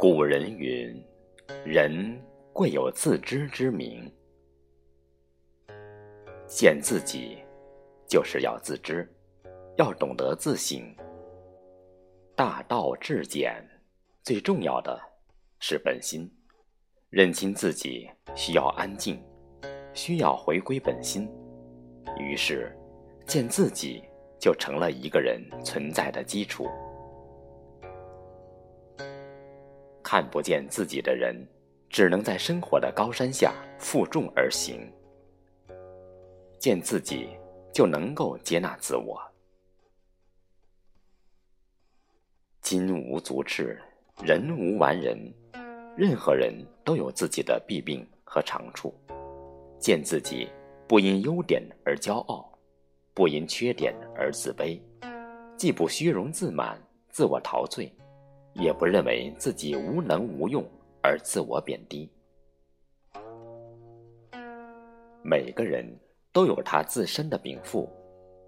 古人云：“人贵有自知之明。”见自己，就是要自知，要懂得自省。大道至简，最重要的是本心。认清自己需要安静，需要回归本心，于是见自己就成了一个人存在的基础。看不见自己的人，只能在生活的高山下负重而行。见自己，就能够接纳自我。金无足赤，人无完人，任何人都有自己的弊病和长处。见自己，不因优点而骄傲，不因缺点而自卑，既不虚荣自满、自我陶醉。也不认为自己无能无用而自我贬低。每个人都有他自身的禀赋，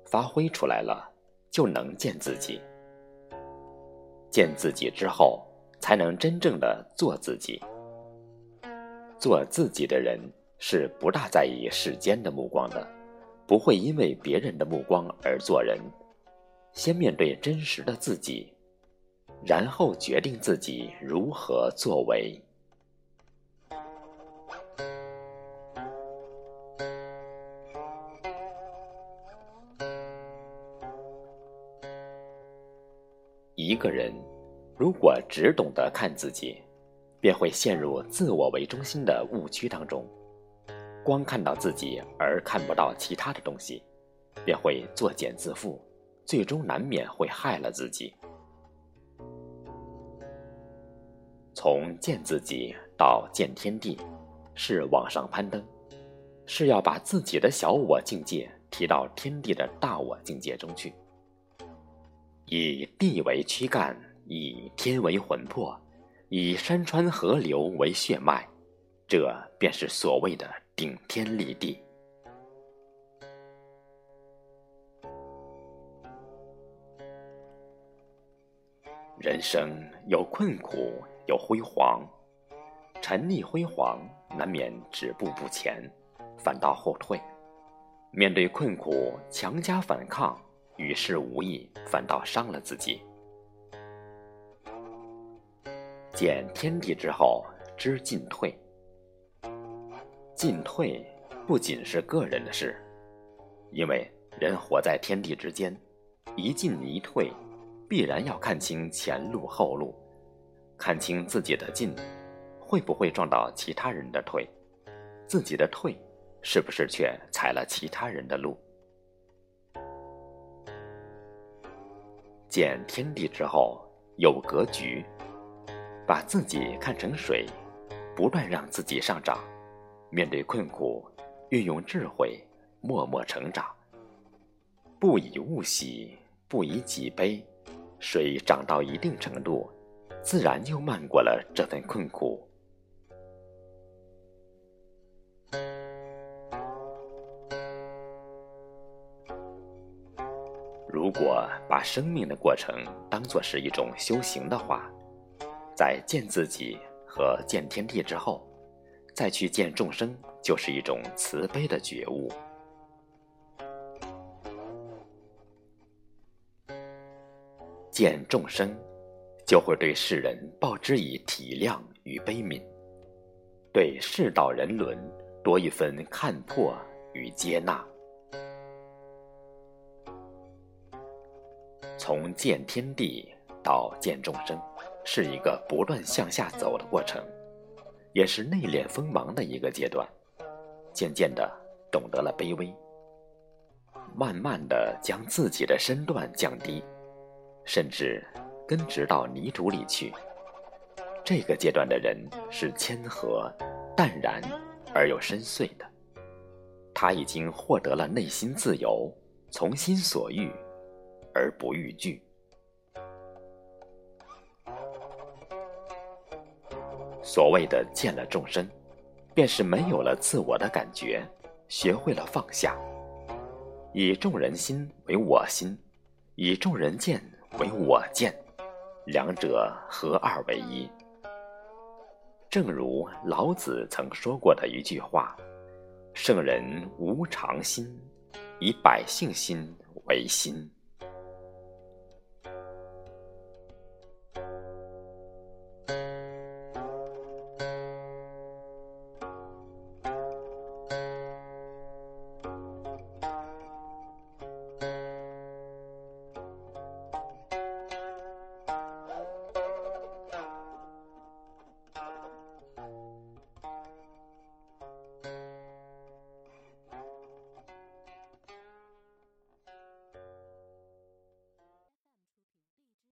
发挥出来了，就能见自己。见自己之后，才能真正的做自己。做自己的人是不大在意世间的目光的，不会因为别人的目光而做人。先面对真实的自己。然后决定自己如何作为。一个人如果只懂得看自己，便会陷入自我为中心的误区当中，光看到自己而看不到其他的东西，便会作茧自缚，最终难免会害了自己。从见自己到见天地，是往上攀登，是要把自己的小我境界提到天地的大我境界中去。以地为躯干，以天为魂魄，以山川河流为血脉，这便是所谓的顶天立地。人生有困苦。有辉煌，沉溺辉煌，难免止步不前，反倒后退；面对困苦，强加反抗，与事无益，反倒伤了自己。见天地之后，知进退。进退不仅是个人的事，因为人活在天地之间，一进一退，必然要看清前路后路。看清自己的进，会不会撞到其他人的退？自己的退，是不是却踩了其他人的路？见天地之后有格局，把自己看成水，不断让自己上涨。面对困苦，运用智慧，默默成长。不以物喜，不以己悲。水涨到一定程度。自然又漫过了这份困苦。如果把生命的过程当作是一种修行的话，在见自己和见天地之后，再去见众生，就是一种慈悲的觉悟。见众生。就会对世人报之以体谅与悲悯，对世道人伦多一分看破与接纳。从见天地到见众生，是一个不断向下走的过程，也是内敛锋芒的一个阶段。渐渐的懂得了卑微，慢慢的将自己的身段降低，甚至。根植到泥土里去。这个阶段的人是谦和、淡然而又深邃的。他已经获得了内心自由，从心所欲而不逾矩。所谓的见了众生，便是没有了自我的感觉，学会了放下，以众人心为我心，以众人见为我见。两者合二为一，正如老子曾说过的一句话：“圣人无常心，以百姓心为心。”